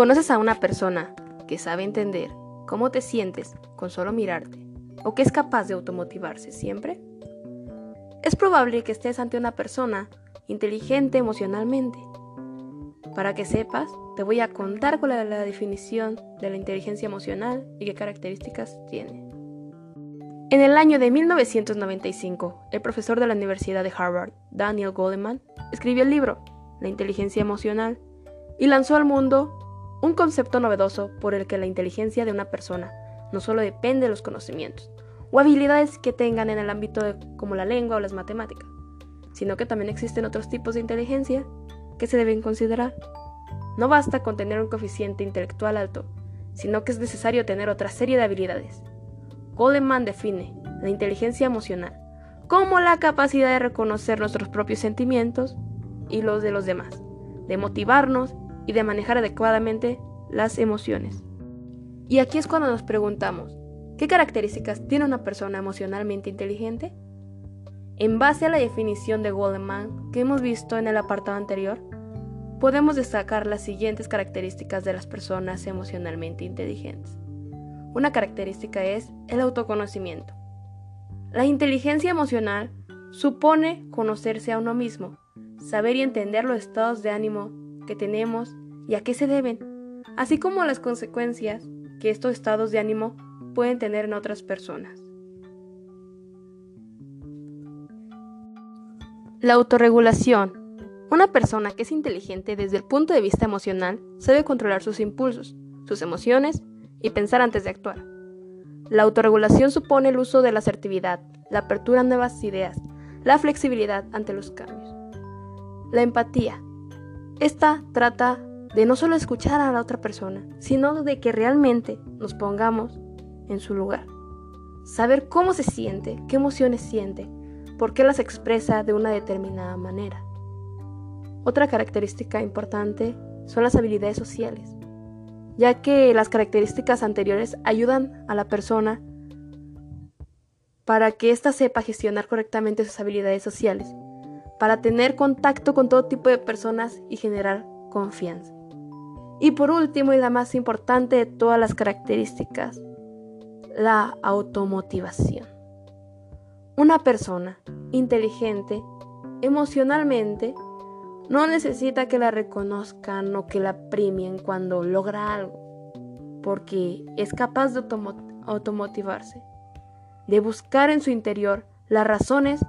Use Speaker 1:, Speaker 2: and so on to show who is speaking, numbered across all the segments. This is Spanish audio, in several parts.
Speaker 1: ¿Conoces a una persona que sabe entender cómo te sientes con solo mirarte o que es capaz de automotivarse siempre? Es probable que estés ante una persona inteligente emocionalmente. Para que sepas, te voy a contar cuál es la definición de la inteligencia emocional y qué características tiene. En el año de 1995, el profesor de la Universidad de Harvard, Daniel Goleman, escribió el libro La inteligencia emocional y lanzó al mundo un concepto novedoso por el que la inteligencia de una persona no solo depende de los conocimientos o habilidades que tengan en el ámbito como la lengua o las matemáticas, sino que también existen otros tipos de inteligencia que se deben considerar. No basta con tener un coeficiente intelectual alto, sino que es necesario tener otra serie de habilidades. Goleman define la inteligencia emocional como la capacidad de reconocer nuestros propios sentimientos y los de los demás, de motivarnos y de manejar adecuadamente las emociones. Y aquí es cuando nos preguntamos, ¿qué características tiene una persona emocionalmente inteligente? En base a la definición de Goleman que hemos visto en el apartado anterior, podemos destacar las siguientes características de las personas emocionalmente inteligentes. Una característica es el autoconocimiento. La inteligencia emocional supone conocerse a uno mismo, saber y entender los estados de ánimo que tenemos y a qué se deben, así como las consecuencias que estos estados de ánimo pueden tener en otras personas. La autorregulación. Una persona que es inteligente desde el punto de vista emocional sabe controlar sus impulsos, sus emociones y pensar antes de actuar. La autorregulación supone el uso de la asertividad, la apertura a nuevas ideas, la flexibilidad ante los cambios. La empatía. Esta trata de no solo escuchar a la otra persona, sino de que realmente nos pongamos en su lugar. Saber cómo se siente, qué emociones siente, por qué las expresa de una determinada manera. Otra característica importante son las habilidades sociales, ya que las características anteriores ayudan a la persona para que ésta sepa gestionar correctamente sus habilidades sociales para tener contacto con todo tipo de personas y generar confianza. Y por último y la más importante de todas las características, la automotivación. Una persona inteligente emocionalmente no necesita que la reconozcan o que la premien cuando logra algo, porque es capaz de automotivarse, de buscar en su interior las razones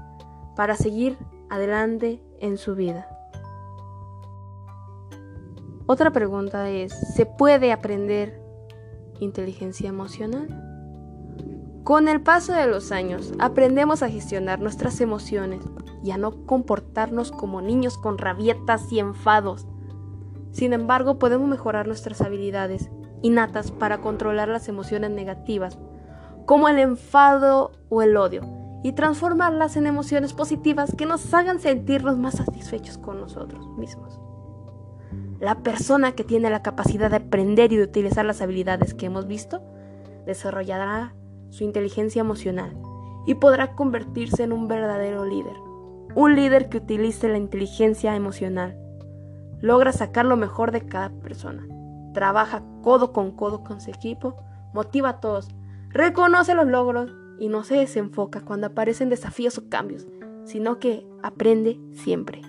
Speaker 1: para seguir adelante en su vida. Otra pregunta es, ¿se puede aprender inteligencia emocional? Con el paso de los años, aprendemos a gestionar nuestras emociones y a no comportarnos como niños con rabietas y enfados. Sin embargo, podemos mejorar nuestras habilidades innatas para controlar las emociones negativas, como el enfado o el odio, y transformarlas en emociones positivas que nos hagan sentirnos más satisfechos con nosotros mismos. La persona que tiene la capacidad de aprender y de utilizar las habilidades que hemos visto, desarrollará su inteligencia emocional y podrá convertirse en un verdadero líder. Un líder que utilice la inteligencia emocional. Logra sacar lo mejor de cada persona. Trabaja codo con codo con su equipo, motiva a todos, reconoce los logros y no se desenfoca cuando aparecen desafíos o cambios, sino que aprende siempre.